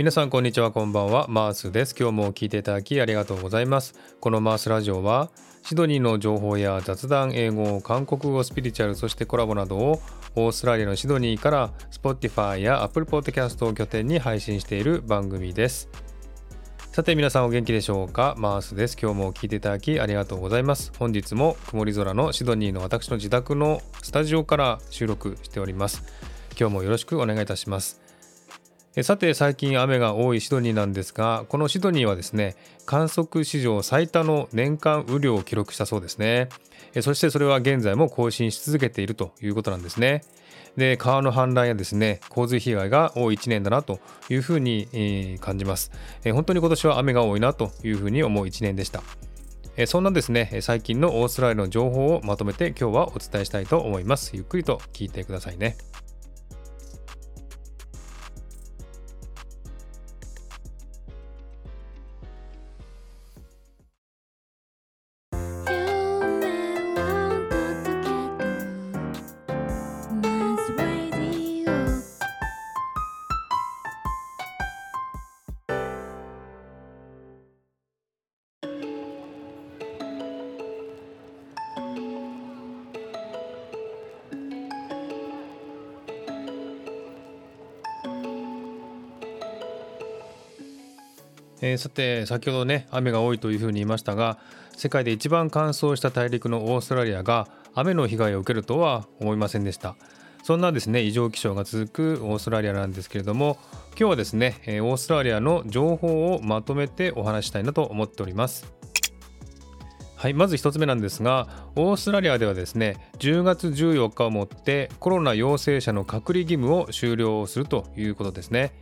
皆さんこんにちはこんばんは。マースです。今日も聞いていただきありがとうございます。このマースラジオはシドニーの情報や雑談英語韓国語スピリチュアルそしてコラボなどをオーストラリアのシドニーから Spotify や Apple Podcast を拠点に配信している番組です。さて皆さんお元気でしょうか？マースです。今日も聞いていただきありがとうございます。本日も曇り空のシドニーの私の自宅のスタジオから収録しております。今日もよろしくお願いいたします。さて最近雨が多いシドニーなんですがこのシドニーはですね観測史上最多の年間雨量を記録したそうですね。そしてそれは現在も更新し続けているということなんですね。で川の氾濫やですね洪水被害が多い1年だなというふうに感じます。本当に今年は雨が多いなというふうに思う1年でした。そんなですね。最近のオーストラリアの情報をまとめて今日はお伝えしたいと思います。ゆっくりと聞いてくださいね。えー、さて先ほどね雨が多いというふうに言いましたが世界で一番乾燥した大陸のオーストラリアが雨の被害を受けるとは思いませんでした。そんなですね異常気象が続くオーストラリアなんですけれども今日はですねオーストラリアの情報をまとめてお話したいなと思っております。はいまず1つ目なんですがオーストラリアではですね10月14日をもってコロナ陽性者の隔離義務を終了するということですね。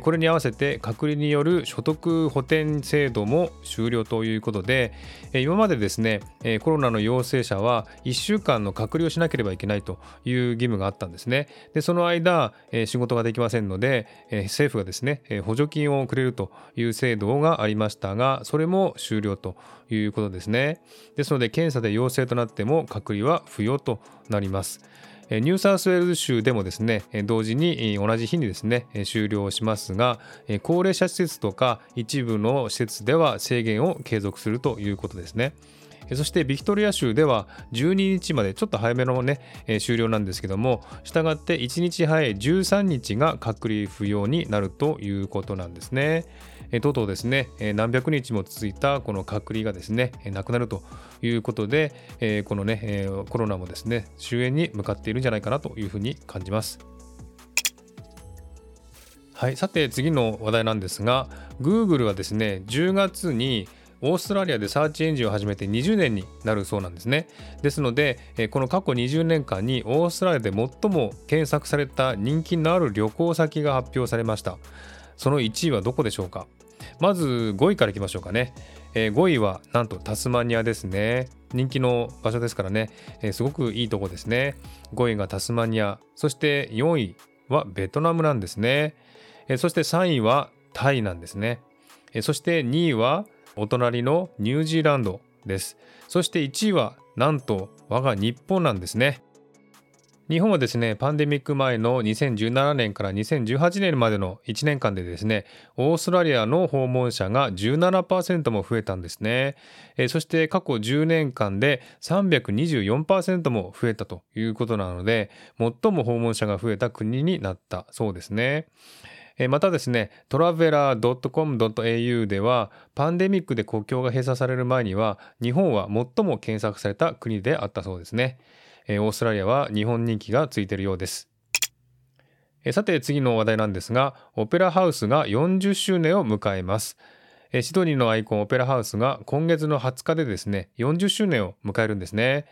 これに合わせて隔離による所得補填制度も終了ということで今までですねコロナの陽性者は1週間の隔離をしなければいけないという義務があったんですね。でその間仕事ができませんので政府がですね補助金をくれるという制度がありましたがそれも終了ということですね。ですので検査で陽性となっても隔離は不要となります。ニューサウスウェールズ州でもですね同時に同じ日にですね終了しますが高齢者施設とか一部の施設では制限を継続するということですね。そしてビクトリア州では12日までちょっと早めのねえ終了なんですけどもしたがって1日早い13日が隔離不要になるということなんですね。えとうとうですねえ何百日も続いたこの隔離がですねえなくなるということでえこのねえコロナもですね終焉に向かっているんじゃないかなというふうに感じます。はい、さて次の話題なんですが Google はですね10月にオーストラリアでサーチエンジンを始めて20年になるそうなんですね。ですので、この過去20年間にオーストラリアで最も検索された人気のある旅行先が発表されました。その1位はどこでしょうか？まず5位からいきましょうかね。5位はなんとタスマニアですね。人気の場所ですからね、すごくいいとこですね。5位がタスマニア、そして4位はベトナムなんですね。そして3位はタイなんですね。そして2位はお隣のニュージーランドです。そして1位はなんと我が日本なんですね。日本はですね、パンデミック前の2017年から2018年までの1年間でですね、オーストラリアの訪問者が17%も増えたんですね。えそして過去10年間で324%も増えたということなので、最も訪問者が増えた国になったそうですね。またですね、トラベラー .com.au では、パンデミックで国境が閉鎖される前には、日本は最も検索された国であったそうですね。オーストラリアは日本人気がついているようです。さて次の話題なんですが、オペラハウスが40周年を迎えます。シドニーのアイコンオペラハウスが今月の20日でですね、40周年を迎えるんですね。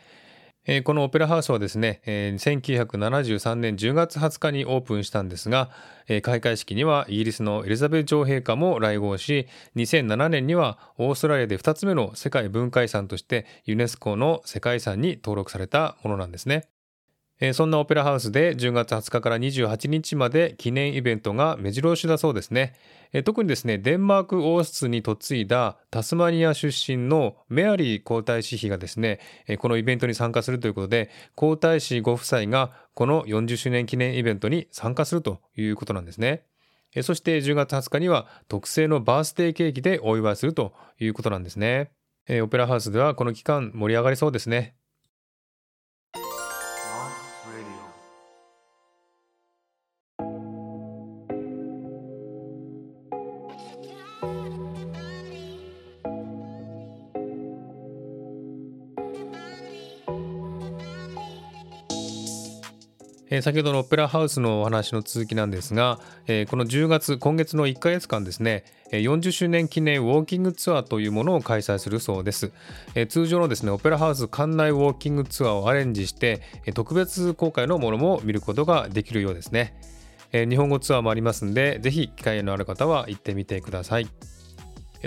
えこのオペラハウスはですね、え1973年10月20日にオープンしたんですが、え開会式にはイギリスのエリザベス女王陛下も来合し、2007年にはオーストラリアで2つ目の世界文化遺産としてユネスコの世界遺産に登録されたものなんですね。えそんなオペラハウスで10月20日から28日まで記念イベントが目白押しだそうですね。え特にですね、デンマーク王室に嫁いだタスマニア出身のメアリー皇太子妃がですね、えこのイベントに参加するということで、皇太子ご夫妻がこの40周年記念イベントに参加するということなんですね。そして10月20日には特製のバースデーケーキでお祝いするということなんですね。オペラハウスではこの期間盛り上がりそうですね。え、先ほどのオペラハウスのお話の続きなんですが、え、この10月今月の1ヶ月間ですね40周年記念ウォーキングツアーというものを開催するそうです、え、通常のですねオペラハウス館内ウォーキングツアーをアレンジして特別公開のものも見ることができるようですね、え日本語ツアーもありますんでぜひ機会のある方は行ってみてください。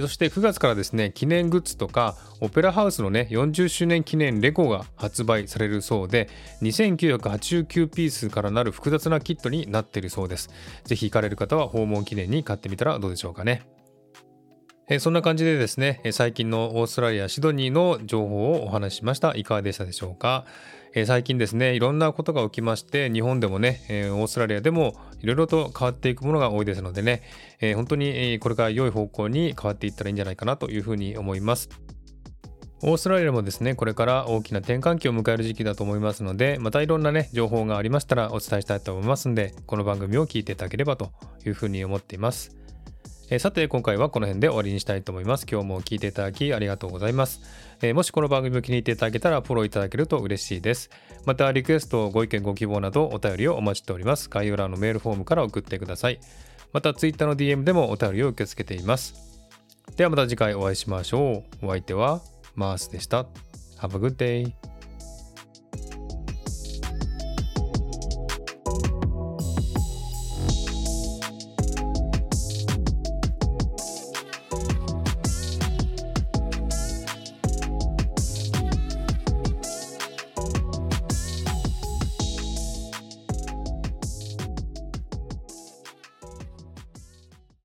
そして9月からですね、記念グッズとか、オペラハウスのね、40周年記念レゴが発売されるそうで、2989ピースからなる複雑なキットになっているそうです。ぜひ行かれる方は訪問記念に買ってみたらどうでしょうかね。えそんな感じでですね、最近のオーストラリア・シドニーの情報をお話ししました。いかがでしたでしょうか？え最近ですね、いろんなことが起きまして、日本でもね、えオーストラリアでもいろいろと変わっていくものが多いですのでね、え本当にこれから良い方向に変わっていったらいいんじゃないかなというふうに思います。オーストラリアもですね、これから大きな転換期を迎える時期だと思いますので、またいろんなね、情報がありましたらお伝えしたいと思いますので、この番組を聞いていただければというふうに思っています。え、さて今回はこの辺で終わりにしたいと思います。今日も聞いていただきありがとうございます。え、もしこの番組を気に入っていただけたらフォローいただけると嬉しいです。またリクエスト、ご意見、ご希望などお便りをお待ちしております。概要欄のメールフォームから送ってください。また Twitter の DM でもお便りを受け付けています。ではまた次回お会いしましょう。お相手はマースでした。Have a good day.